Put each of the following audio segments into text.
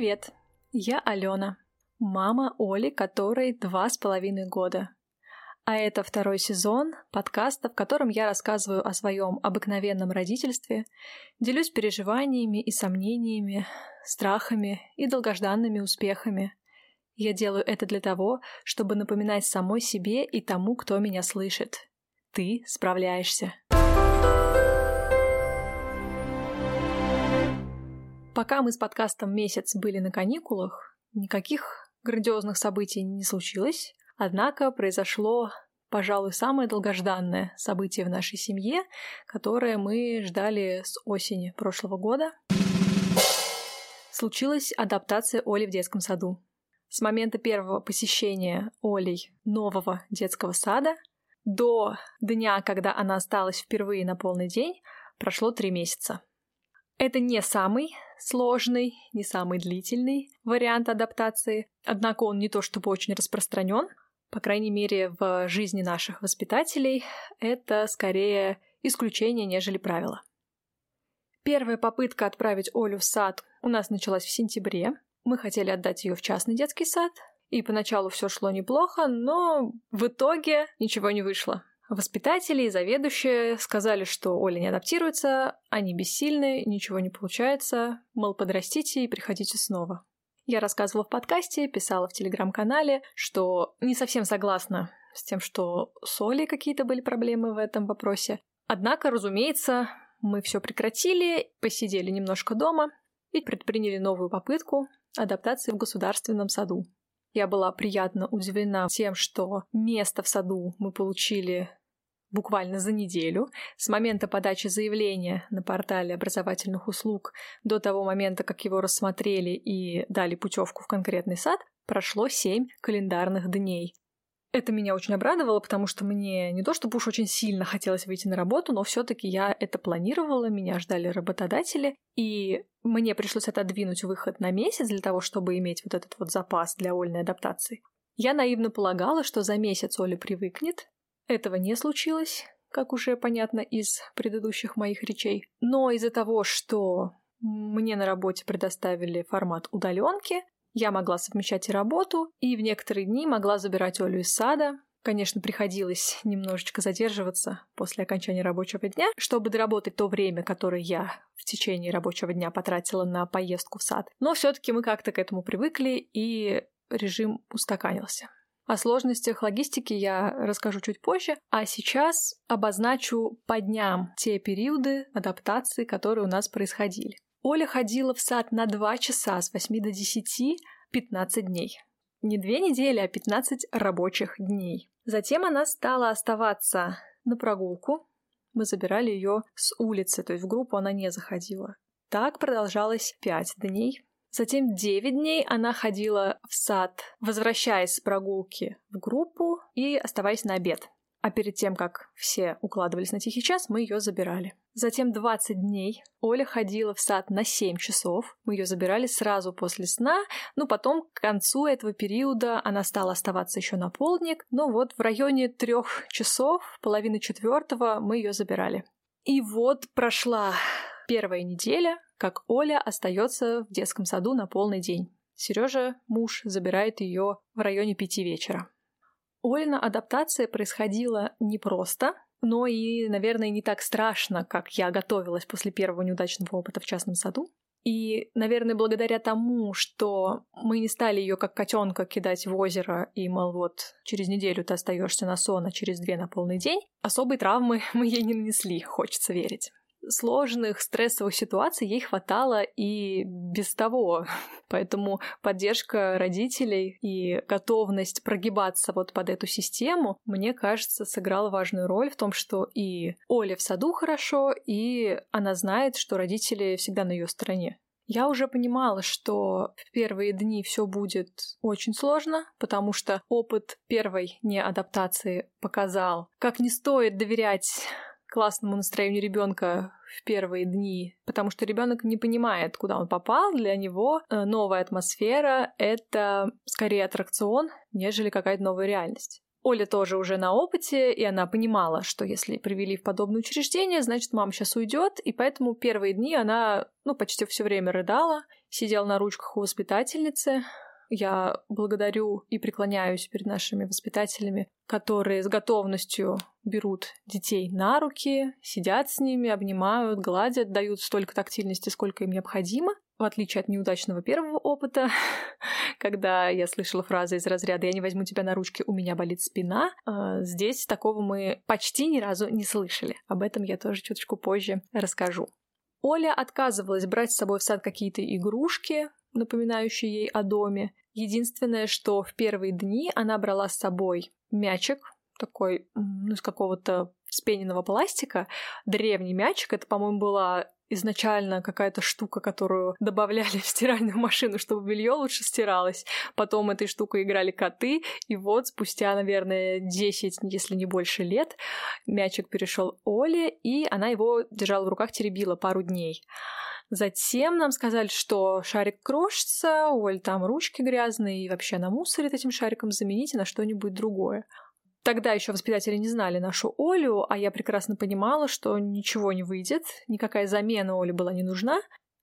Привет, я Алена, мама Оли, которой два с половиной года. А это второй сезон подкаста, в котором я рассказываю о своем обыкновенном родительстве, делюсь переживаниями и сомнениями, страхами и долгожданными успехами. Я делаю это для того, чтобы напоминать самой себе и тому, кто меня слышит. Ты справляешься. Пока мы с подкастом месяц были на каникулах, никаких грандиозных событий не случилось. Однако произошло, пожалуй, самое долгожданное событие в нашей семье, которое мы ждали с осени прошлого года. Случилась адаптация Оли в детском саду. С момента первого посещения Олей нового детского сада до дня, когда она осталась впервые на полный день, прошло три месяца. Это не самый сложный, не самый длительный вариант адаптации, однако он не то чтобы очень распространен, по крайней мере, в жизни наших воспитателей это скорее исключение, нежели правило. Первая попытка отправить Олю в сад у нас началась в сентябре. Мы хотели отдать ее в частный детский сад, и поначалу все шло неплохо, но в итоге ничего не вышло. Воспитатели и заведующие сказали, что Оля не адаптируется, они бессильны, ничего не получается, мол, подрастите и приходите снова. Я рассказывала в подкасте, писала в телеграм-канале, что не совсем согласна с тем, что с Олей какие-то были проблемы в этом вопросе. Однако, разумеется, мы все прекратили, посидели немножко дома и предприняли новую попытку адаптации в государственном саду. Я была приятно удивлена тем, что место в саду мы получили буквально за неделю, с момента подачи заявления на портале образовательных услуг до того момента, как его рассмотрели и дали путевку в конкретный сад, прошло семь календарных дней. Это меня очень обрадовало, потому что мне не то чтобы уж очень сильно хотелось выйти на работу, но все таки я это планировала, меня ждали работодатели, и мне пришлось отодвинуть выход на месяц для того, чтобы иметь вот этот вот запас для ольной адаптации. Я наивно полагала, что за месяц Оля привыкнет, этого не случилось, как уже понятно из предыдущих моих речей. Но из-за того, что мне на работе предоставили формат удаленки, я могла совмещать и работу, и в некоторые дни могла забирать Олю из сада. Конечно, приходилось немножечко задерживаться после окончания рабочего дня, чтобы доработать то время, которое я в течение рабочего дня потратила на поездку в сад. Но все-таки мы как-то к этому привыкли, и режим устаканился. О сложностях логистики я расскажу чуть позже, а сейчас обозначу по дням те периоды адаптации, которые у нас происходили. Оля ходила в сад на 2 часа с 8 до 10 15 дней. Не две недели, а 15 рабочих дней. Затем она стала оставаться на прогулку. Мы забирали ее с улицы, то есть в группу она не заходила. Так продолжалось 5 дней. Затем 9 дней она ходила в сад, возвращаясь с прогулки в группу и оставаясь на обед. А перед тем, как все укладывались на тихий час, мы ее забирали. Затем 20 дней Оля ходила в сад на 7 часов. Мы ее забирали сразу после сна. Ну, потом к концу этого периода она стала оставаться еще на полдник. Но вот в районе трех часов, половины четвертого, мы ее забирали. И вот прошла первая неделя, как Оля остается в детском саду на полный день. Сережа, муж, забирает ее в районе пяти вечера. Олина адаптация происходила непросто, но и, наверное, не так страшно, как я готовилась после первого неудачного опыта в частном саду. И, наверное, благодаря тому, что мы не стали ее как котенка кидать в озеро и, мол, вот через неделю ты остаешься на сон, а через две на полный день, особой травмы мы ей не нанесли, хочется верить сложных стрессовых ситуаций ей хватало и без того. Поэтому поддержка родителей и готовность прогибаться вот под эту систему, мне кажется, сыграла важную роль в том, что и Оле в саду хорошо, и она знает, что родители всегда на ее стороне. Я уже понимала, что в первые дни все будет очень сложно, потому что опыт первой неадаптации показал, как не стоит доверять классному настроению ребенка в первые дни, потому что ребенок не понимает, куда он попал. Для него э, новая атмосфера — это скорее аттракцион, нежели какая-то новая реальность. Оля тоже уже на опыте, и она понимала, что если привели в подобное учреждение, значит, мама сейчас уйдет, и поэтому первые дни она, ну, почти все время рыдала сидел на ручках у воспитательницы. Я благодарю и преклоняюсь перед нашими воспитателями, которые с готовностью берут детей на руки, сидят с ними, обнимают, гладят, дают столько тактильности, сколько им необходимо. В отличие от неудачного первого опыта, когда я слышала фразы из разряда «я не возьму тебя на ручки, у меня болит спина», а, здесь такого мы почти ни разу не слышали. Об этом я тоже чуточку позже расскажу. Оля отказывалась брать с собой в сад какие-то игрушки, напоминающие ей о доме. Единственное, что в первые дни она брала с собой мячик, такой, ну, из какого-то спененного пластика, древний мячик. Это, по-моему, была изначально какая-то штука, которую добавляли в стиральную машину, чтобы белье лучше стиралось. Потом этой штукой играли коты, и вот спустя, наверное, 10, если не больше лет, мячик перешел Оле, и она его держала в руках, теребила пару дней. Затем нам сказали, что шарик крошится, Оль, там ручки грязные, и вообще на мусорит этим шариком, замените на что-нибудь другое. Тогда еще воспитатели не знали нашу Олю, а я прекрасно понимала, что ничего не выйдет, никакая замена Оле была не нужна.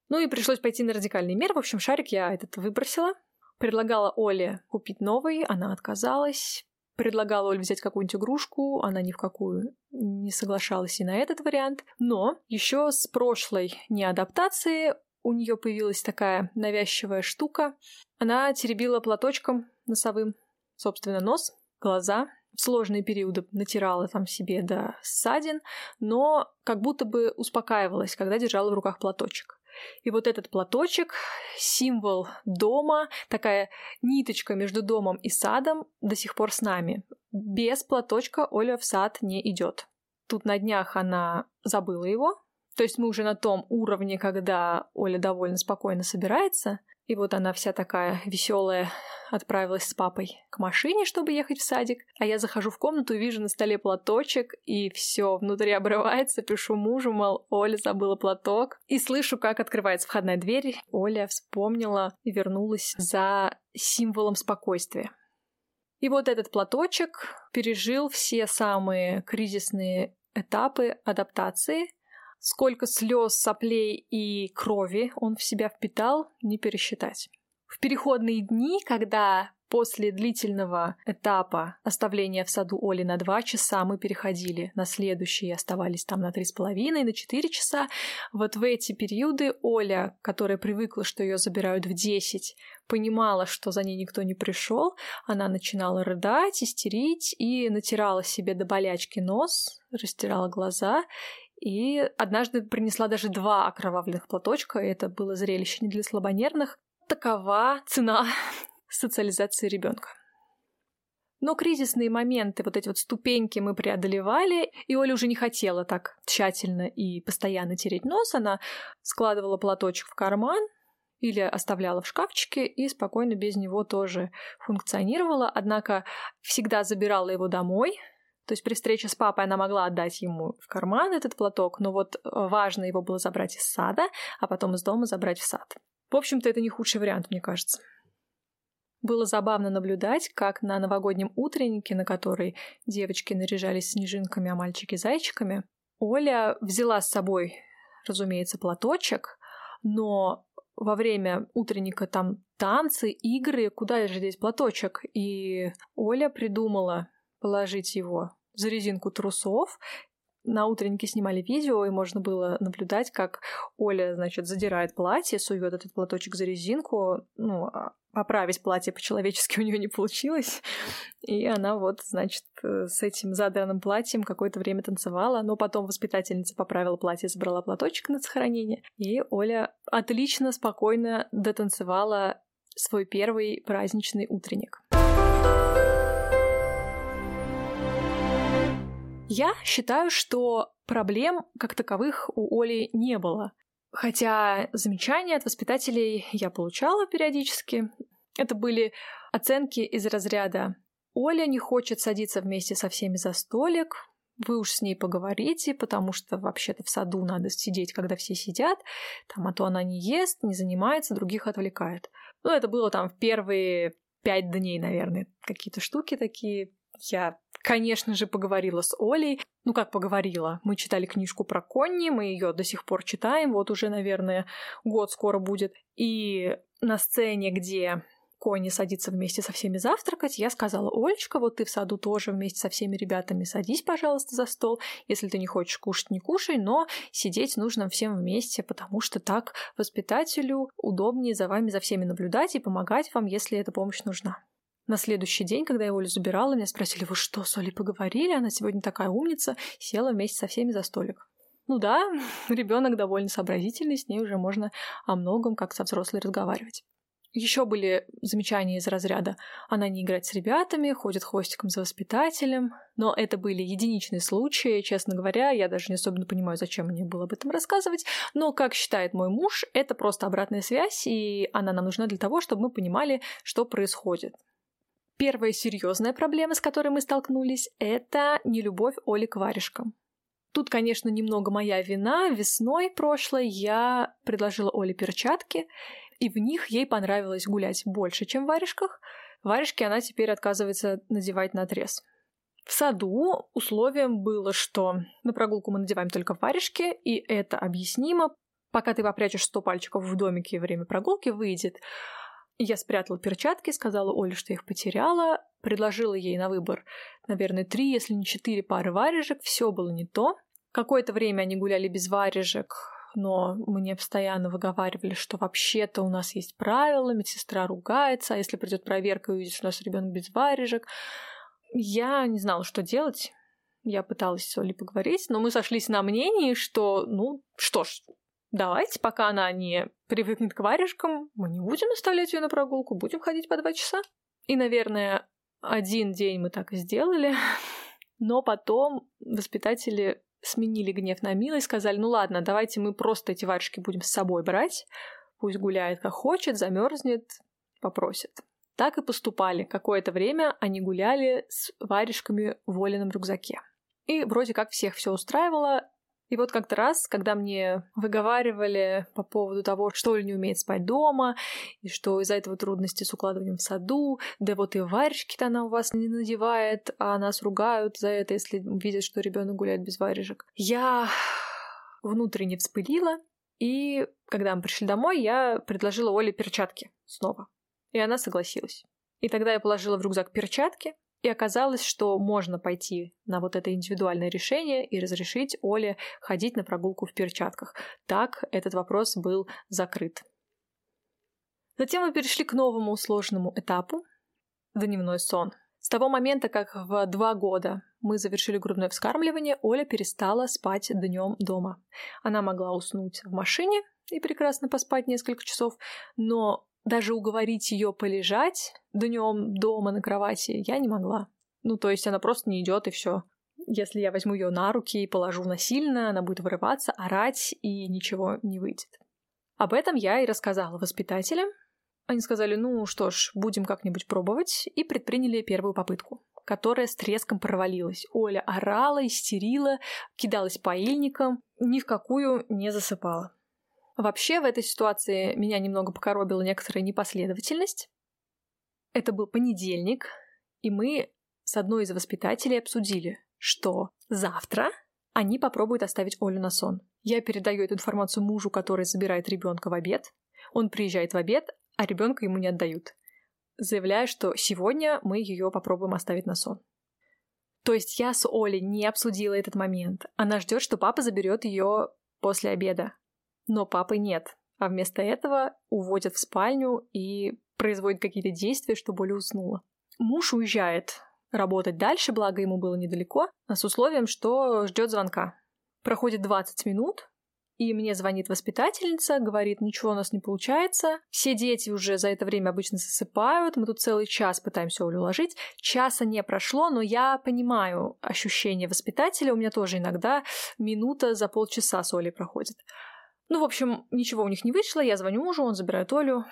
Ну и пришлось пойти на радикальный мер. В общем, шарик я этот выбросила. Предлагала Оле купить новый, она отказалась. Предлагала Оле взять какую-нибудь игрушку, она ни в какую не соглашалась и на этот вариант. Но еще с прошлой неадаптации у нее появилась такая навязчивая штука. Она теребила платочком носовым, собственно, нос, глаза, в сложные периоды натирала там себе до ссадин, но как будто бы успокаивалась, когда держала в руках платочек. И вот этот платочек — символ дома, такая ниточка между домом и садом до сих пор с нами. Без платочка Оля в сад не идет. Тут на днях она забыла его, то есть мы уже на том уровне, когда Оля довольно спокойно собирается, и вот она вся такая веселая отправилась с папой к машине, чтобы ехать в садик, а я захожу в комнату вижу на столе платочек, и все внутри обрывается, пишу мужу, мол, Оля забыла платок, и слышу, как открывается входная дверь. Оля вспомнила и вернулась за символом спокойствия. И вот этот платочек пережил все самые кризисные этапы адаптации, Сколько слез, соплей и крови он в себя впитал, не пересчитать. В переходные дни, когда после длительного этапа оставления в саду Оли на два часа мы переходили на следующий и оставались там на три с половиной, на четыре часа. Вот в эти периоды Оля, которая привыкла, что ее забирают в десять, понимала, что за ней никто не пришел, она начинала рыдать, истерить и натирала себе до болячки нос, растирала глаза и однажды принесла даже два окровавленных платочка, и это было зрелище не для слабонервных. Такова цена социализации ребенка. Но кризисные моменты, вот эти вот ступеньки мы преодолевали, и Оля уже не хотела так тщательно и постоянно тереть нос. Она складывала платочек в карман или оставляла в шкафчике и спокойно без него тоже функционировала. Однако всегда забирала его домой, то есть при встрече с папой она могла отдать ему в карман этот платок, но вот э, важно его было забрать из сада, а потом из дома забрать в сад. В общем-то, это не худший вариант, мне кажется. Было забавно наблюдать, как на новогоднем утреннике, на который девочки наряжались снежинками, а мальчики зайчиками, Оля взяла с собой, разумеется, платочек, но во время утренника там танцы, игры, куда же здесь платочек? И Оля придумала положить его за резинку трусов. На утреннике снимали видео, и можно было наблюдать, как Оля, значит, задирает платье, сует этот платочек за резинку. Ну, а поправить платье по-человечески у нее не получилось. И она вот, значит, с этим задранным платьем какое-то время танцевала, но потом воспитательница поправила платье, забрала платочек на сохранение, и Оля отлично, спокойно дотанцевала свой первый праздничный утренник. Я считаю, что проблем как таковых у Оли не было. Хотя замечания от воспитателей я получала периодически. Это были оценки из разряда «Оля не хочет садиться вместе со всеми за столик», вы уж с ней поговорите, потому что вообще-то в саду надо сидеть, когда все сидят, там, а то она не ест, не занимается, других отвлекает. Ну, это было там в первые пять дней, наверное, какие-то штуки такие Я конечно же, поговорила с Олей. Ну, как поговорила? Мы читали книжку про Конни, мы ее до сих пор читаем, вот уже, наверное, год скоро будет. И на сцене, где Конни садится вместе со всеми завтракать, я сказала, Олечка, вот ты в саду тоже вместе со всеми ребятами садись, пожалуйста, за стол. Если ты не хочешь кушать, не кушай, но сидеть нужно всем вместе, потому что так воспитателю удобнее за вами, за всеми наблюдать и помогать вам, если эта помощь нужна. На следующий день, когда я Олю забирала, меня спросили, вы что, с Олей поговорили? Она сегодня такая умница, села вместе со всеми за столик. Ну да, ребенок довольно сообразительный, с ней уже можно о многом, как со взрослой, разговаривать. Еще были замечания из разряда «она не играет с ребятами, ходит хвостиком за воспитателем». Но это были единичные случаи, честно говоря, я даже не особенно понимаю, зачем мне было об этом рассказывать. Но, как считает мой муж, это просто обратная связь, и она нам нужна для того, чтобы мы понимали, что происходит. Первая серьезная проблема, с которой мы столкнулись, это нелюбовь Оли к варежкам. Тут, конечно, немного моя вина. Весной прошлой я предложила Оле перчатки, и в них ей понравилось гулять больше, чем в варежках. Варежки она теперь отказывается надевать на отрез. В саду условием было, что на прогулку мы надеваем только варежки, и это объяснимо. Пока ты попрячешь 100 пальчиков в домике время прогулки, выйдет я спрятала перчатки, сказала Оле, что их потеряла, предложила ей на выбор, наверное, три, если не четыре пары варежек. Все было не то. Какое-то время они гуляли без варежек, но мне постоянно выговаривали, что вообще-то у нас есть правила, медсестра ругается, а если придет проверка и увидит, что у нас ребенок без варежек. Я не знала, что делать. Я пыталась с Олей поговорить, но мы сошлись на мнении, что, ну, что ж, Давайте, пока она не привыкнет к варежкам, мы не будем оставлять ее на прогулку, будем ходить по два часа. И, наверное, один день мы так и сделали. Но потом воспитатели сменили гнев на милость, сказали, ну ладно, давайте мы просто эти варежки будем с собой брать, пусть гуляет как хочет, замерзнет, попросит. Так и поступали. Какое-то время они гуляли с варежками в Олином рюкзаке. И вроде как всех все устраивало, и вот как-то раз, когда мне выговаривали по поводу того, что Оля не умеет спать дома, и что из-за этого трудности с укладыванием в саду, да вот и варежки-то она у вас не надевает, а нас ругают за это, если видят, что ребенок гуляет без варежек. Я внутренне вспылила, и когда мы пришли домой, я предложила Оле перчатки снова. И она согласилась. И тогда я положила в рюкзак перчатки, и оказалось, что можно пойти на вот это индивидуальное решение и разрешить Оле ходить на прогулку в перчатках. Так этот вопрос был закрыт. Затем мы перешли к новому сложному этапу – дневной сон. С того момента, как в два года мы завершили грудное вскармливание, Оля перестала спать днем дома. Она могла уснуть в машине и прекрасно поспать несколько часов, но даже уговорить ее полежать днем дома на кровати я не могла. Ну, то есть она просто не идет и все. Если я возьму ее на руки и положу насильно, она будет вырываться, орать и ничего не выйдет. Об этом я и рассказала воспитателям. Они сказали, ну что ж, будем как-нибудь пробовать, и предприняли первую попытку, которая с треском провалилась. Оля орала, истерила, кидалась поильником, ни в какую не засыпала. Вообще в этой ситуации меня немного покоробила некоторая непоследовательность. Это был понедельник, и мы с одной из воспитателей обсудили, что завтра они попробуют оставить Олю на сон. Я передаю эту информацию мужу, который забирает ребенка в обед. Он приезжает в обед, а ребенка ему не отдают. Заявляя, что сегодня мы ее попробуем оставить на сон. То есть я с Олей не обсудила этот момент. Она ждет, что папа заберет ее после обеда. Но папы нет, а вместо этого уводят в спальню и производят какие-то действия, чтобы Оля уснула. Муж уезжает работать дальше, благо ему было недалеко, с условием, что ждет звонка. Проходит 20 минут, и мне звонит воспитательница, говорит, ничего у нас не получается. Все дети уже за это время обычно засыпают. Мы тут целый час пытаемся Олю уложить. Часа не прошло, но я понимаю ощущение воспитателя. У меня тоже иногда минута за полчаса с Олей проходит. Ну, в общем, ничего у них не вышло, я звоню мужу, он забирает Олю,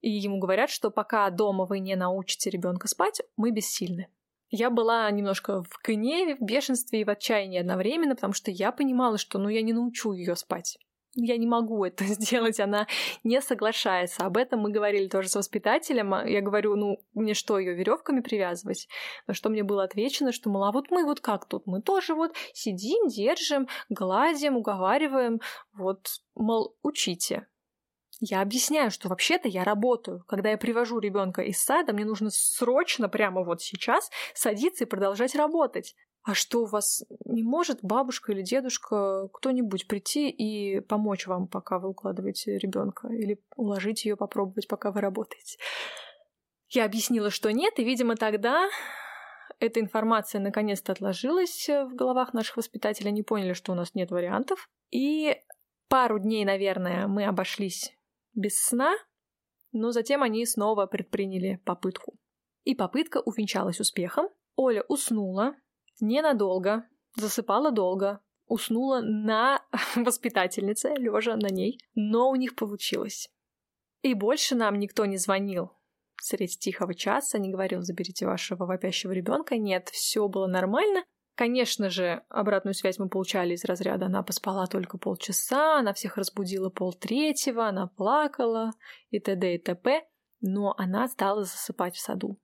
и ему говорят, что пока дома вы не научите ребенка спать, мы бессильны. Я была немножко в гневе, в бешенстве и в отчаянии одновременно, потому что я понимала, что ну я не научу ее спать. Я не могу это сделать, она не соглашается. Об этом мы говорили тоже с воспитателем. Я говорю, ну, мне что, ее веревками привязывать? На что мне было отвечено, что, мол, а вот мы вот как тут? Мы тоже вот сидим, держим, гладим, уговариваем. Вот, мол, учите. Я объясняю, что вообще-то я работаю. Когда я привожу ребенка из сада, мне нужно срочно, прямо вот сейчас, садиться и продолжать работать. А что у вас не может бабушка или дедушка кто-нибудь прийти и помочь вам, пока вы укладываете ребенка, или уложить ее попробовать, пока вы работаете? Я объяснила, что нет, и, видимо, тогда эта информация наконец-то отложилась в головах наших воспитателей. Они поняли, что у нас нет вариантов. И пару дней, наверное, мы обошлись без сна, но затем они снова предприняли попытку. И попытка увенчалась успехом. Оля уснула ненадолго, засыпала долго, уснула на воспитательнице, лежа на ней, но у них получилось. И больше нам никто не звонил средь тихого часа, не говорил, заберите вашего вопящего ребенка. Нет, все было нормально. Конечно же, обратную связь мы получали из разряда «она поспала только полчаса», «она всех разбудила полтретьего», «она плакала» и т.д. и т.п., но она стала засыпать в саду.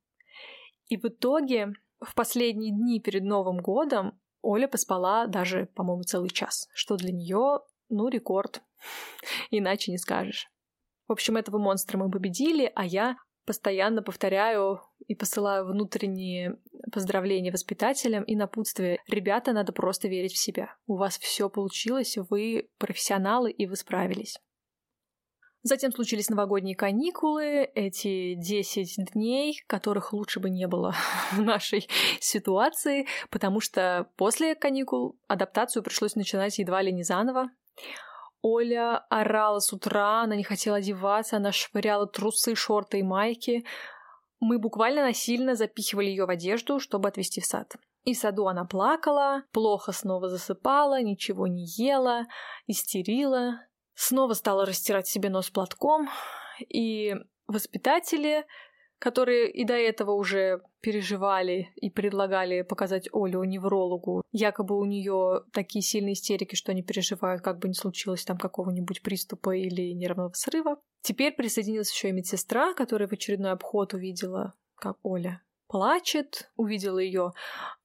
И в итоге в последние дни перед Новым годом Оля поспала даже, по-моему, целый час, что для нее, ну, рекорд. Иначе не скажешь. В общем, этого монстра мы победили, а я постоянно повторяю и посылаю внутренние поздравления воспитателям и напутствие. Ребята, надо просто верить в себя. У вас все получилось, вы профессионалы и вы справились. Затем случились новогодние каникулы, эти 10 дней, которых лучше бы не было в нашей ситуации, потому что после каникул адаптацию пришлось начинать едва ли не заново. Оля орала с утра, она не хотела одеваться, она швыряла трусы, шорты и майки. Мы буквально насильно запихивали ее в одежду, чтобы отвезти в сад. И в саду она плакала, плохо снова засыпала, ничего не ела, истерила, снова стала растирать себе нос платком, и воспитатели, которые и до этого уже переживали и предлагали показать Олю неврологу. Якобы у нее такие сильные истерики, что они переживают, как бы не случилось там какого-нибудь приступа или нервного срыва. Теперь присоединилась еще и медсестра, которая в очередной обход увидела, как Оля плачет, увидела ее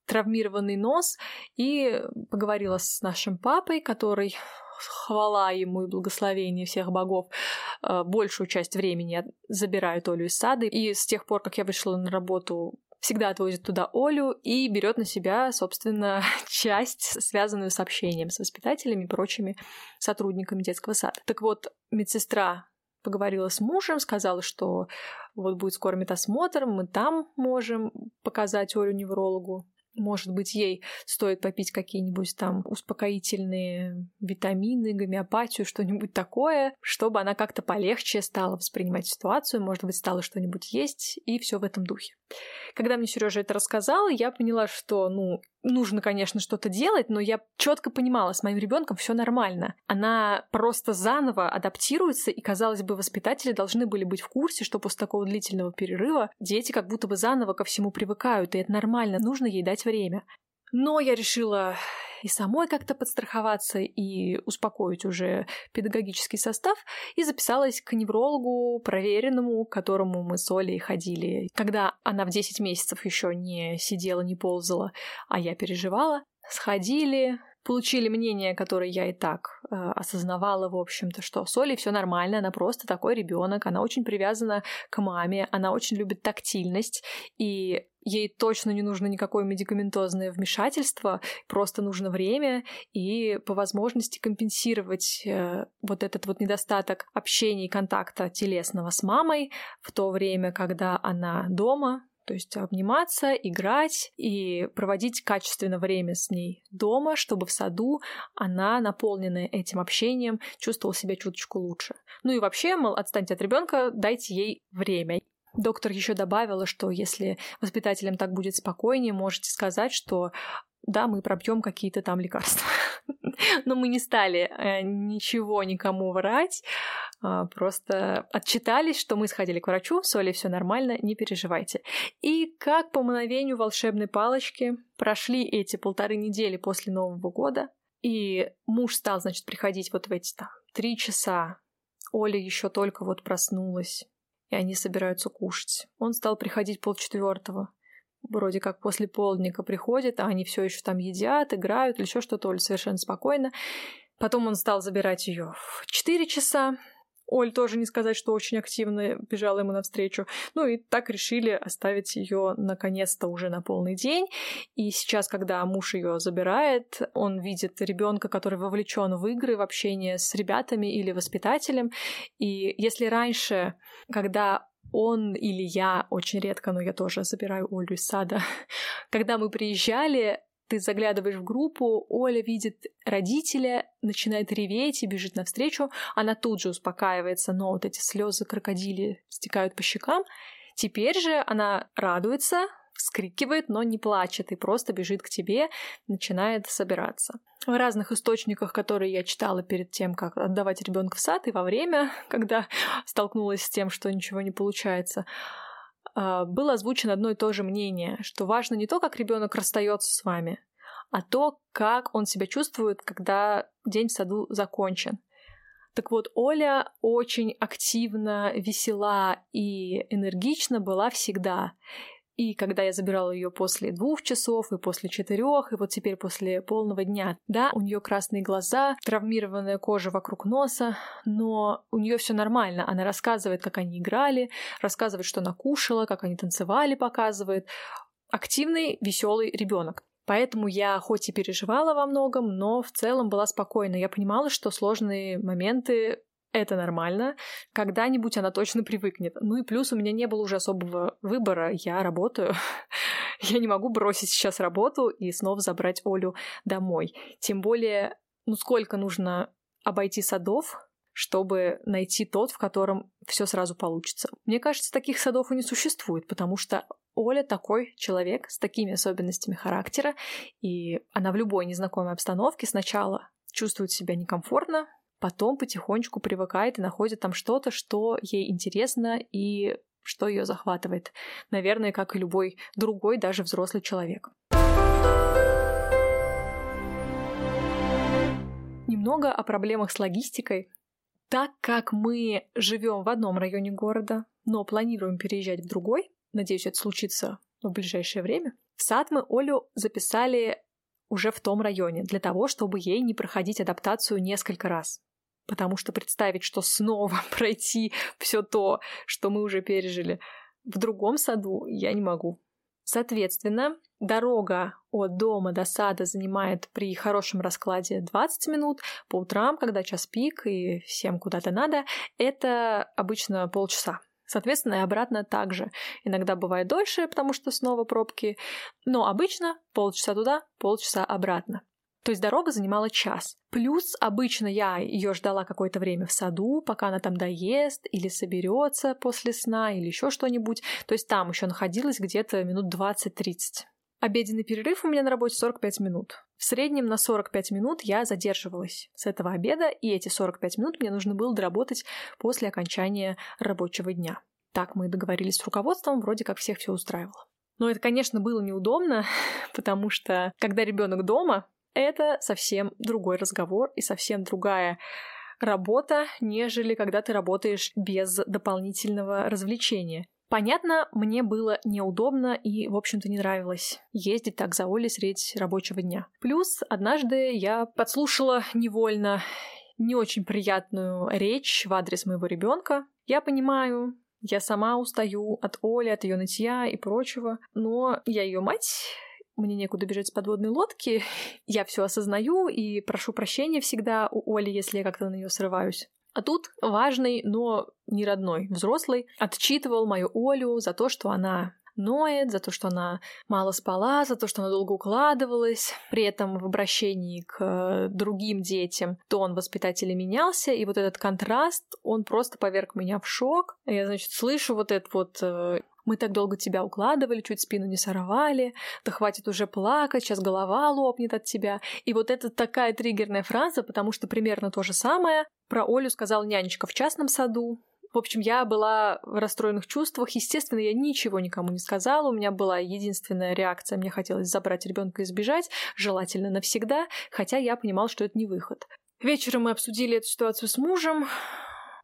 травмированный нос и поговорила с нашим папой, который хвала ему и благословение всех богов, э, большую часть времени забирает Олю из сада. И с тех пор, как я вышла на работу, всегда отвозит туда Олю и берет на себя, собственно, часть, связанную с общением с воспитателями и прочими сотрудниками детского сада. Так вот, медсестра поговорила с мужем, сказала, что вот будет скоро медосмотр, мы там можем показать Олю неврологу. Может быть, ей стоит попить какие-нибудь там успокоительные витамины, гомеопатию, что-нибудь такое, чтобы она как-то полегче стала воспринимать ситуацию, может быть, стала что-нибудь есть, и все в этом духе. Когда мне Сережа это рассказал, я поняла, что, ну, нужно, конечно, что-то делать, но я четко понимала, с моим ребенком все нормально. Она просто заново адаптируется, и, казалось бы, воспитатели должны были быть в курсе, что после такого длительного перерыва дети как будто бы заново ко всему привыкают, и это нормально, нужно ей дать время. Но я решила и самой как-то подстраховаться и успокоить уже педагогический состав, и записалась к неврологу, проверенному, к которому мы с Олей ходили. Когда она в 10 месяцев еще не сидела, не ползала, а я переживала, сходили, получили мнение, которое я и так э, осознавала, в общем-то, что с Олей все нормально, она просто такой ребенок, она очень привязана к маме, она очень любит тактильность, и ей точно не нужно никакое медикаментозное вмешательство, просто нужно время и по возможности компенсировать э, вот этот вот недостаток общения и контакта телесного с мамой в то время, когда она дома, то есть обниматься, играть и проводить качественное время с ней дома, чтобы в саду она, наполненная этим общением, чувствовала себя чуточку лучше. Ну и вообще, мол, отстаньте от ребенка, дайте ей время. Доктор еще добавила, что если воспитателям так будет спокойнее, можете сказать, что да, мы пробьем какие-то там лекарства. Но мы не стали э, ничего никому врать, а, просто отчитались, что мы сходили к врачу, с Олей все нормально, не переживайте. И как по мановению волшебной палочки прошли эти полторы недели после Нового года, и муж стал, значит, приходить вот в эти там три часа. Оля еще только вот проснулась, и они собираются кушать. Он стал приходить полчетвертого. Вроде как после полдника приходит, а они все еще там едят, играют или еще что-то. Оля совершенно спокойно. Потом он стал забирать ее в 4 часа. Оль тоже не сказать, что очень активно бежала ему навстречу. Ну и так решили оставить ее наконец-то уже на полный день. И сейчас, когда муж ее забирает, он видит ребенка, который вовлечен в игры, в общение с ребятами или воспитателем. И если раньше, когда он или я, очень редко, но я тоже забираю Олю из сада, когда мы приезжали, ты заглядываешь в группу, Оля видит родителя, начинает реветь и бежит навстречу. Она тут же успокаивается, но вот эти слезы крокодили стекают по щекам. Теперь же она радуется, вскрикивает, но не плачет и просто бежит к тебе, начинает собираться. В разных источниках, которые я читала перед тем, как отдавать ребенка в сад, и во время, когда столкнулась с тем, что ничего не получается, было озвучено одно и то же мнение, что важно не то, как ребенок расстается с вами, а то, как он себя чувствует, когда день в саду закончен. Так вот, Оля очень активно, весела и энергична была всегда. И когда я забирала ее после двух часов, и после четырех, и вот теперь после полного дня, да, у нее красные глаза, травмированная кожа вокруг носа, но у нее все нормально. Она рассказывает, как они играли, рассказывает, что она кушала, как они танцевали, показывает. Активный, веселый ребенок. Поэтому я хоть и переживала во многом, но в целом была спокойна. Я понимала, что сложные моменты это нормально. Когда-нибудь она точно привыкнет. Ну и плюс у меня не было уже особого выбора. Я работаю. Я не могу бросить сейчас работу и снова забрать Олю домой. Тем более, ну сколько нужно обойти садов, чтобы найти тот, в котором все сразу получится. Мне кажется, таких садов и не существует, потому что Оля такой человек с такими особенностями характера, и она в любой незнакомой обстановке сначала чувствует себя некомфортно, потом потихонечку привыкает и находит там что-то, что ей интересно и что ее захватывает. Наверное, как и любой другой, даже взрослый человек. Немного о проблемах с логистикой. Так как мы живем в одном районе города, но планируем переезжать в другой, надеюсь, это случится в ближайшее время, в сад мы Олю записали уже в том районе, для того, чтобы ей не проходить адаптацию несколько раз потому что представить, что снова пройти все то, что мы уже пережили в другом саду, я не могу. Соответственно, дорога от дома до сада занимает при хорошем раскладе 20 минут, по утрам, когда час пик и всем куда-то надо, это обычно полчаса. Соответственно, и обратно также. Иногда бывает дольше, потому что снова пробки, но обычно полчаса туда, полчаса обратно. То есть дорога занимала час. Плюс обычно я ее ждала какое-то время в саду, пока она там доест или соберется после сна или еще что-нибудь. То есть там еще находилась где-то минут 20-30. Обеденный перерыв у меня на работе 45 минут. В среднем на 45 минут я задерживалась с этого обеда, и эти 45 минут мне нужно было доработать после окончания рабочего дня. Так мы договорились с руководством, вроде как всех все устраивало. Но это, конечно, было неудобно, потому что когда ребенок дома, это совсем другой разговор и совсем другая работа, нежели когда ты работаешь без дополнительного развлечения. Понятно, мне было неудобно и, в общем-то, не нравилось ездить так за Олей средь рабочего дня. Плюс однажды я подслушала невольно не очень приятную речь в адрес моего ребенка. Я понимаю, я сама устаю от Оли, от ее нытья и прочего, но я ее мать, мне некуда бежать с подводной лодки, я все осознаю и прошу прощения всегда у Оли, если я как-то на нее срываюсь. А тут важный, но не родной взрослый отчитывал мою Олю за то, что она ноет, за то, что она мало спала, за то, что она долго укладывалась. При этом в обращении к другим детям тон воспитателя менялся, и вот этот контраст, он просто поверг меня в шок. Я, значит, слышу вот этот вот э, мы так долго тебя укладывали, чуть спину не сорвали, да хватит уже плакать, сейчас голова лопнет от тебя. И вот это такая триггерная фраза, потому что примерно то же самое про Олю сказал нянечка в частном саду, в общем, я была в расстроенных чувствах. Естественно, я ничего никому не сказала. У меня была единственная реакция. Мне хотелось забрать ребенка и сбежать, желательно навсегда, хотя я понимала, что это не выход. Вечером мы обсудили эту ситуацию с мужем.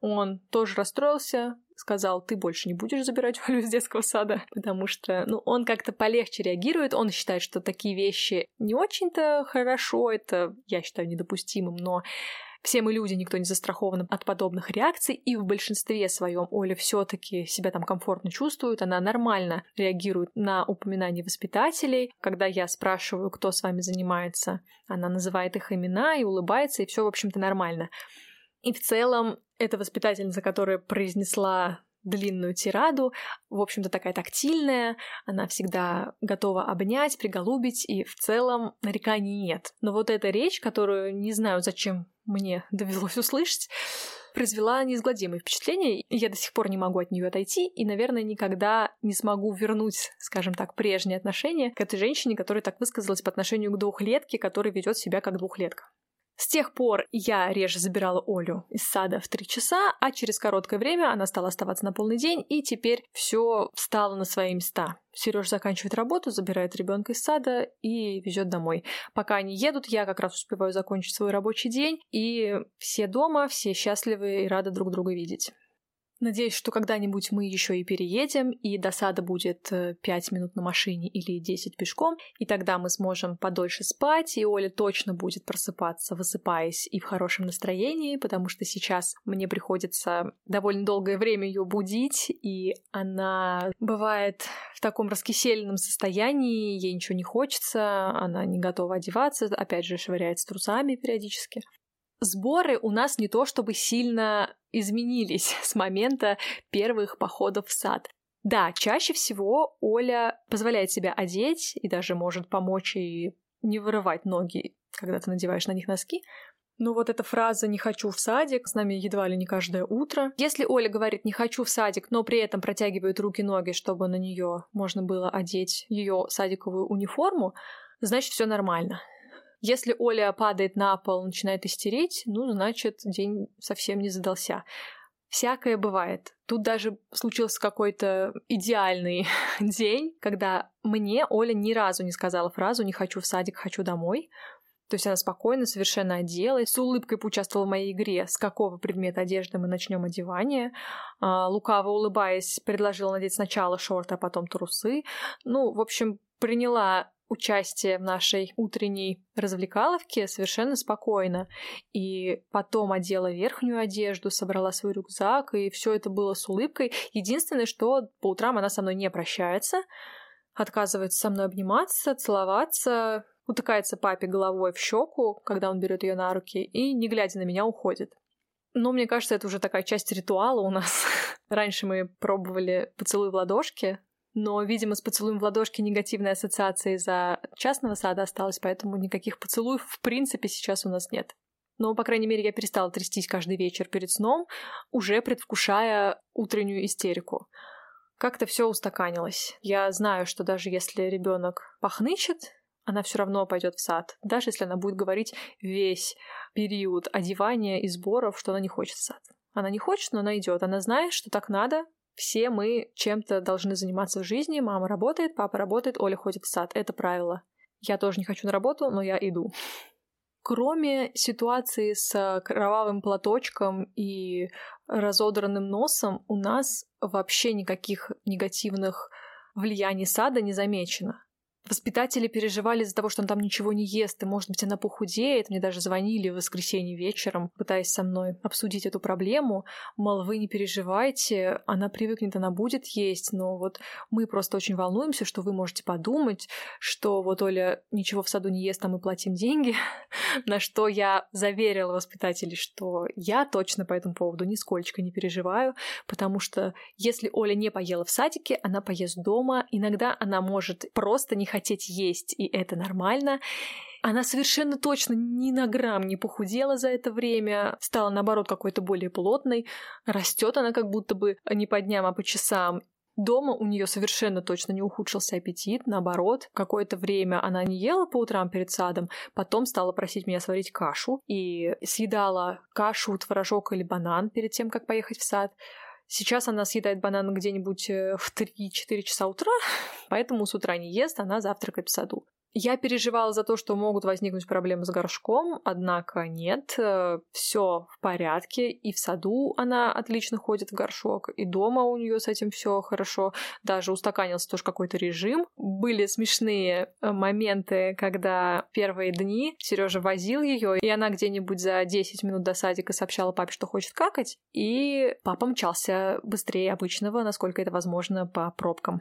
Он тоже расстроился, сказал, ты больше не будешь забирать Олю из детского сада, потому что, ну, он как-то полегче реагирует, он считает, что такие вещи не очень-то хорошо, это, я считаю, недопустимым, но все мы люди, никто не застрахован от подобных реакций, и в большинстве своем Оля все-таки себя там комфортно чувствует, она нормально реагирует на упоминания воспитателей. Когда я спрашиваю, кто с вами занимается, она называет их имена и улыбается, и все, в общем-то, нормально. И в целом, эта воспитательница, которая произнесла длинную тираду, в общем-то такая тактильная, она всегда готова обнять, приголубить, и в целом нареканий нет. Но вот эта речь, которую не знаю, зачем мне довелось услышать, произвела неизгладимое впечатление, и я до сих пор не могу от нее отойти, и, наверное, никогда не смогу вернуть, скажем так, прежние отношения к этой женщине, которая так высказалась по отношению к двухлетке, которая ведет себя как двухлетка. С тех пор я реже забирала Олю из сада в три часа, а через короткое время она стала оставаться на полный день, и теперь все встало на свои места. Сереж заканчивает работу, забирает ребенка из сада и везет домой. Пока они едут, я как раз успеваю закончить свой рабочий день, и все дома, все счастливы и рады друг друга видеть. Надеюсь, что когда-нибудь мы еще и переедем, и до сада будет 5 э, минут на машине или 10 пешком, и тогда мы сможем подольше спать, и Оля точно будет просыпаться, высыпаясь и в хорошем настроении, потому что сейчас мне приходится довольно долгое время ее будить, и она бывает в таком раскисельном состоянии, ей ничего не хочется, она не готова одеваться, опять же швыряется трусами периодически. Сборы у нас не то чтобы сильно изменились с момента первых походов в сад. Да, чаще всего Оля позволяет себя одеть и даже может помочь и не вырывать ноги, когда ты надеваешь на них носки. Но вот эта фраза «не хочу в садик» с нами едва ли не каждое утро. Если Оля говорит «не хочу в садик», но при этом протягивает руки-ноги, чтобы на нее можно было одеть ее садиковую униформу, значит все нормально. Если Оля падает на пол, начинает истереть, ну, значит, день совсем не задался. Всякое бывает. Тут даже случился какой-то идеальный день, когда мне Оля ни разу не сказала фразу «не хочу в садик, хочу домой». То есть она спокойно совершенно оделась, с улыбкой поучаствовала в моей игре, с какого предмета одежды мы начнем одевание. А, лукаво улыбаясь, предложила надеть сначала шорты, а потом трусы. Ну, в общем, приняла участие в нашей утренней развлекаловке совершенно спокойно. И потом одела верхнюю одежду, собрала свой рюкзак, и все это было с улыбкой. Единственное, что по утрам она со мной не прощается, отказывается со мной обниматься, целоваться, утыкается папе головой в щеку, когда он берет ее на руки, и, не глядя на меня, уходит. Но мне кажется, это уже такая часть ритуала у нас. Раньше мы пробовали поцелуй в ладошки, но, видимо, с поцелуем в ладошке негативная ассоциация из-за частного сада осталась, поэтому никаких поцелуев в принципе сейчас у нас нет. Но, по крайней мере, я перестала трястись каждый вечер перед сном, уже предвкушая утреннюю истерику. Как-то все устаканилось. Я знаю, что даже если ребенок пахнычет, она все равно пойдет в сад, даже если она будет говорить весь период одевания и сборов, что она не хочет в сад. Она не хочет, но она идет. Она знает, что так надо, все мы чем-то должны заниматься в жизни. Мама работает, папа работает, Оля ходит в сад. Это правило. Я тоже не хочу на работу, но я иду. Кроме ситуации с кровавым платочком и разодранным носом, у нас вообще никаких негативных влияний сада не замечено. Воспитатели переживали из-за того, что он там ничего не ест, и, может быть, она похудеет. Мне даже звонили в воскресенье вечером, пытаясь со мной обсудить эту проблему. Мол, вы не переживайте, она привыкнет, она будет есть, но вот мы просто очень волнуемся, что вы можете подумать, что вот Оля ничего в саду не ест, а мы платим деньги. На что я заверила воспитателей, что я точно по этому поводу нисколько не переживаю, потому что если Оля не поела в садике, она поест дома. Иногда она может просто не хотеть есть, и это нормально. Она совершенно точно ни на грамм не похудела за это время, стала наоборот какой-то более плотной, растет она как будто бы не по дням, а по часам. Дома у нее совершенно точно не ухудшился аппетит, наоборот, какое-то время она не ела по утрам перед садом, потом стала просить меня сварить кашу и съедала кашу, творожок или банан перед тем, как поехать в сад. Сейчас она съедает банан где-нибудь э, в 3-4 часа утра, поэтому с утра не ест, она завтракает в саду. Я переживала за то, что могут возникнуть проблемы с горшком, однако нет, э, все в порядке. И в саду она отлично ходит в горшок, и дома у нее с этим все хорошо. Даже устаканился тоже какой-то режим. Были смешные э, моменты, когда первые дни Сережа возил ее, и она где-нибудь за 10 минут до садика сообщала папе, что хочет какать, и папа мчался быстрее обычного, насколько это возможно, по пробкам.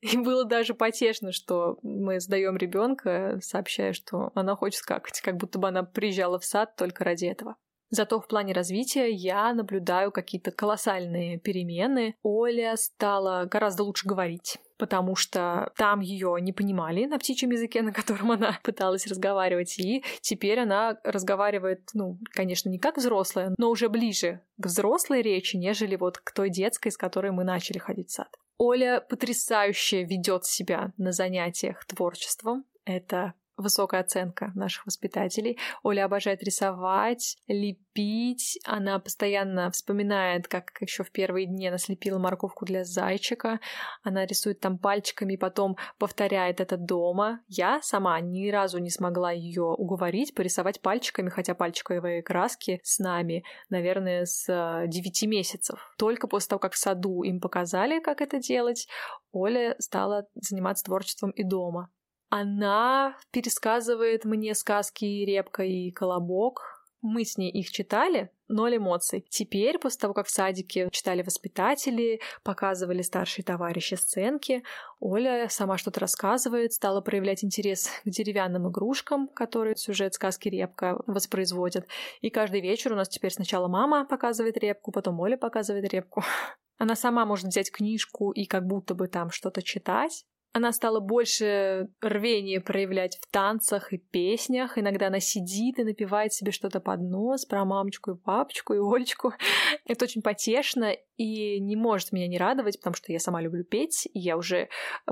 И было даже потешно, что мы сдаем ребенка, сообщая, что она хочет скакать, как будто бы она приезжала в сад только ради этого. Зато в плане развития я наблюдаю какие-то колоссальные перемены. Оля стала гораздо лучше говорить потому что там ее не понимали на птичьем языке, на котором она пыталась разговаривать, и теперь она разговаривает, ну, конечно, не как взрослая, но уже ближе к взрослой речи, нежели вот к той детской, с которой мы начали ходить в сад. Оля потрясающе ведет себя на занятиях творчеством. Это высокая оценка наших воспитателей. Оля обожает рисовать, лепить. Она постоянно вспоминает, как еще в первые дни она слепила морковку для зайчика. Она рисует там пальчиками потом повторяет это дома. Я сама ни разу не смогла ее уговорить порисовать пальчиками, хотя пальчиковые краски с нами, наверное, с 9 месяцев. Только после того, как в саду им показали, как это делать, Оля стала заниматься творчеством и дома. Она пересказывает мне сказки «Репка» и «Колобок». Мы с ней их читали, ноль эмоций. Теперь, после того, как в садике читали воспитатели, показывали старшие товарищи сценки, Оля сама что-то рассказывает, стала проявлять интерес к деревянным игрушкам, которые сюжет сказки «Репка» воспроизводят. И каждый вечер у нас теперь сначала мама показывает репку, потом Оля показывает репку. Она сама может взять книжку и как будто бы там что-то читать, она стала больше рвения проявлять в танцах и песнях. Иногда она сидит и напевает себе что-то под нос про мамочку и папочку и Олечку. Это очень потешно и не может меня не радовать, потому что я сама люблю петь, и я уже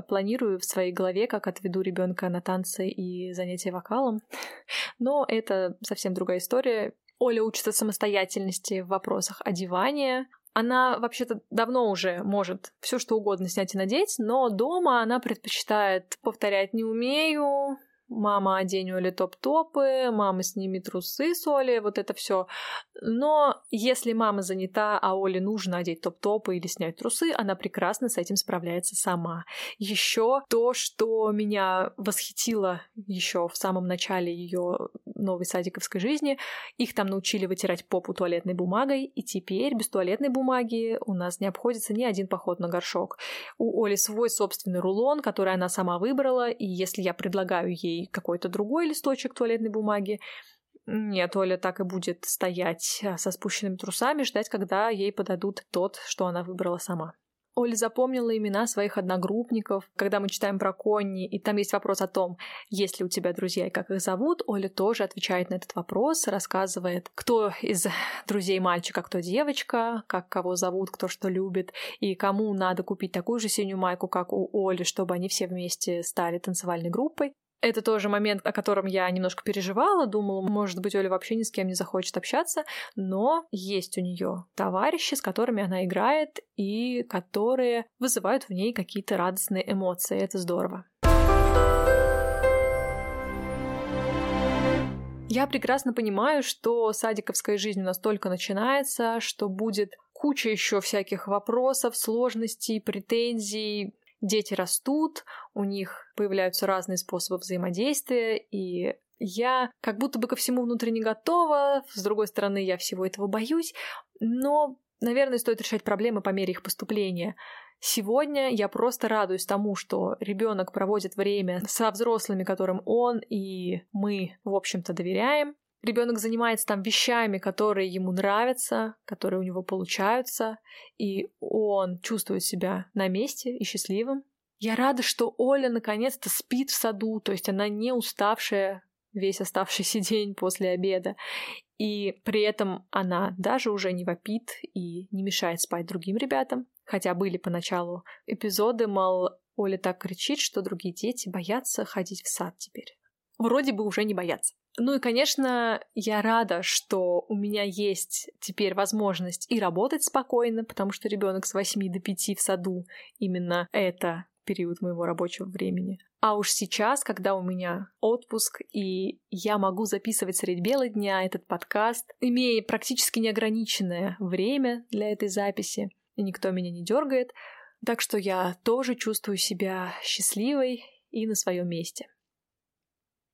планирую в своей голове, как отведу ребенка на танцы и занятия вокалом. Но это совсем другая история. Оля учится самостоятельности в вопросах одевания, она вообще-то давно уже может все что угодно снять и надеть, но дома она предпочитает повторять «не умею», мама одень Оле топ-топы, мама сними трусы с Оли, вот это все. Но если мама занята, а Оле нужно одеть топ-топы или снять трусы, она прекрасно с этим справляется сама. Еще то, что меня восхитило еще в самом начале ее новой садиковской жизни, их там научили вытирать попу туалетной бумагой, и теперь без туалетной бумаги у нас не обходится ни один поход на горшок. У Оли свой собственный рулон, который она сама выбрала, и если я предлагаю ей какой-то другой листочек туалетной бумаги. Нет, Оля так и будет стоять а, со спущенными трусами, ждать, когда ей подадут тот, что она выбрала сама. Оля запомнила имена своих одногруппников. Когда мы читаем про Конни, и там есть вопрос о том, есть ли у тебя друзья и как их зовут, Оля тоже отвечает на этот вопрос, рассказывает, кто из друзей мальчика, кто девочка, как кого зовут, кто что любит, и кому надо купить такую же синюю майку, как у Оли, чтобы они все вместе стали танцевальной группой. Это тоже момент, о котором я немножко переживала, думала, может быть, Оля вообще ни с кем не захочет общаться, но есть у нее товарищи, с которыми она играет и которые вызывают в ней какие-то радостные эмоции. Это здорово. Я прекрасно понимаю, что садиковская жизнь у нас только начинается, что будет куча еще всяких вопросов, сложностей, претензий, дети растут, у них появляются разные способы взаимодействия, и я как будто бы ко всему внутренне готова, с другой стороны, я всего этого боюсь, но, наверное, стоит решать проблемы по мере их поступления. Сегодня я просто радуюсь тому, что ребенок проводит время со взрослыми, которым он и мы, в общем-то, доверяем. Ребенок занимается там вещами, которые ему нравятся, которые у него получаются, и он чувствует себя на месте и счастливым. Я рада, что Оля наконец-то спит в саду, то есть она не уставшая весь оставшийся день после обеда. И при этом она даже уже не вопит и не мешает спать другим ребятам. Хотя были поначалу эпизоды, мол, Оля так кричит, что другие дети боятся ходить в сад теперь. Вроде бы уже не боятся. Ну и, конечно, я рада, что у меня есть теперь возможность и работать спокойно, потому что ребенок с 8 до 5 в саду именно это период моего рабочего времени. А уж сейчас, когда у меня отпуск, и я могу записывать средь бела дня этот подкаст, имея практически неограниченное время для этой записи, и никто меня не дергает, так что я тоже чувствую себя счастливой и на своем месте.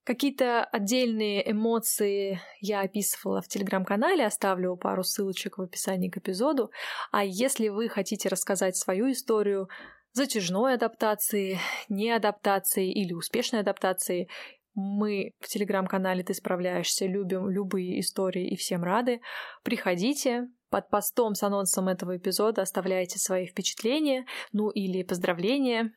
Какие-то отдельные эмоции я описывала в телеграм-канале, оставлю пару ссылочек в описании к эпизоду. А если вы хотите рассказать свою историю затяжной адаптации, неадаптации или успешной адаптации, мы в телеграм-канале «Ты справляешься», любим любые истории и всем рады. Приходите, под постом с анонсом этого эпизода оставляйте свои впечатления, ну или поздравления,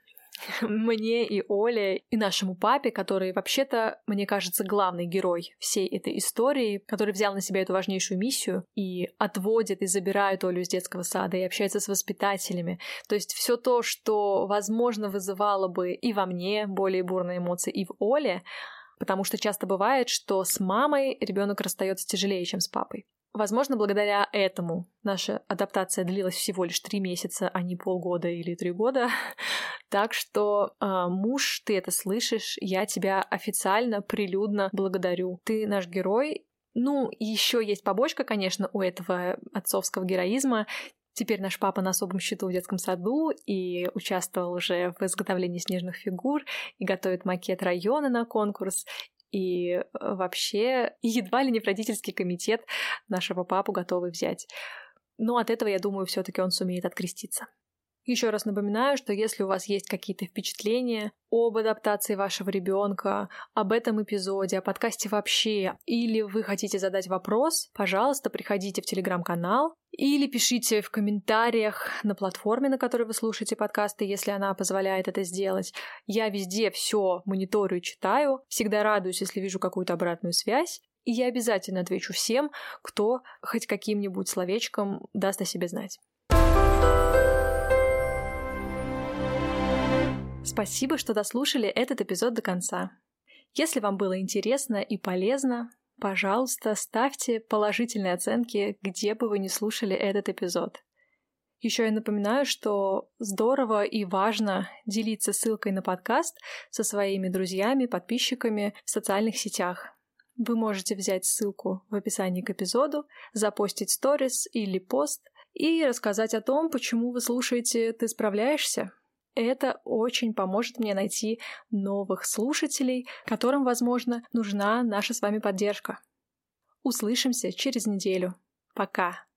мне и Оле, и нашему папе, который вообще-то, мне кажется, главный герой всей этой истории, который взял на себя эту важнейшую миссию и отводит и забирает Олю из детского сада и общается с воспитателями. То есть все то, что, возможно, вызывало бы и во мне более бурные эмоции, и в Оле, потому что часто бывает, что с мамой ребенок расстается тяжелее, чем с папой. Возможно, благодаря этому наша адаптация длилась всего лишь три месяца, а не полгода или три года. Так что, э, муж, ты это слышишь, я тебя официально, прилюдно благодарю. Ты наш герой. Ну, еще есть побочка, конечно, у этого отцовского героизма. Теперь наш папа на особом счету в детском саду и участвовал уже в изготовлении снежных фигур и готовит макет района на конкурс. И э, вообще едва ли не в родительский комитет нашего папу готовы взять. Но от этого, я думаю, все-таки он сумеет откреститься. Еще раз напоминаю, что если у вас есть какие-то впечатления об адаптации вашего ребенка, об этом эпизоде, о подкасте вообще, или вы хотите задать вопрос, пожалуйста, приходите в телеграм-канал или пишите в комментариях на платформе, на которой вы слушаете подкасты, если она позволяет это сделать. Я везде все мониторю и читаю, всегда радуюсь, если вижу какую-то обратную связь. И я обязательно отвечу всем, кто хоть каким-нибудь словечком даст о себе знать. Спасибо, что дослушали этот эпизод до конца. Если вам было интересно и полезно, пожалуйста, ставьте положительные оценки, где бы вы не слушали этот эпизод. Еще я напоминаю, что здорово и важно делиться ссылкой на подкаст со своими друзьями, подписчиками в социальных сетях. Вы можете взять ссылку в описании к эпизоду, запостить сторис или пост и рассказать о том, почему вы слушаете «Ты справляешься?» Это очень поможет мне найти новых слушателей, которым, возможно, нужна наша с вами поддержка. Услышимся через неделю. Пока!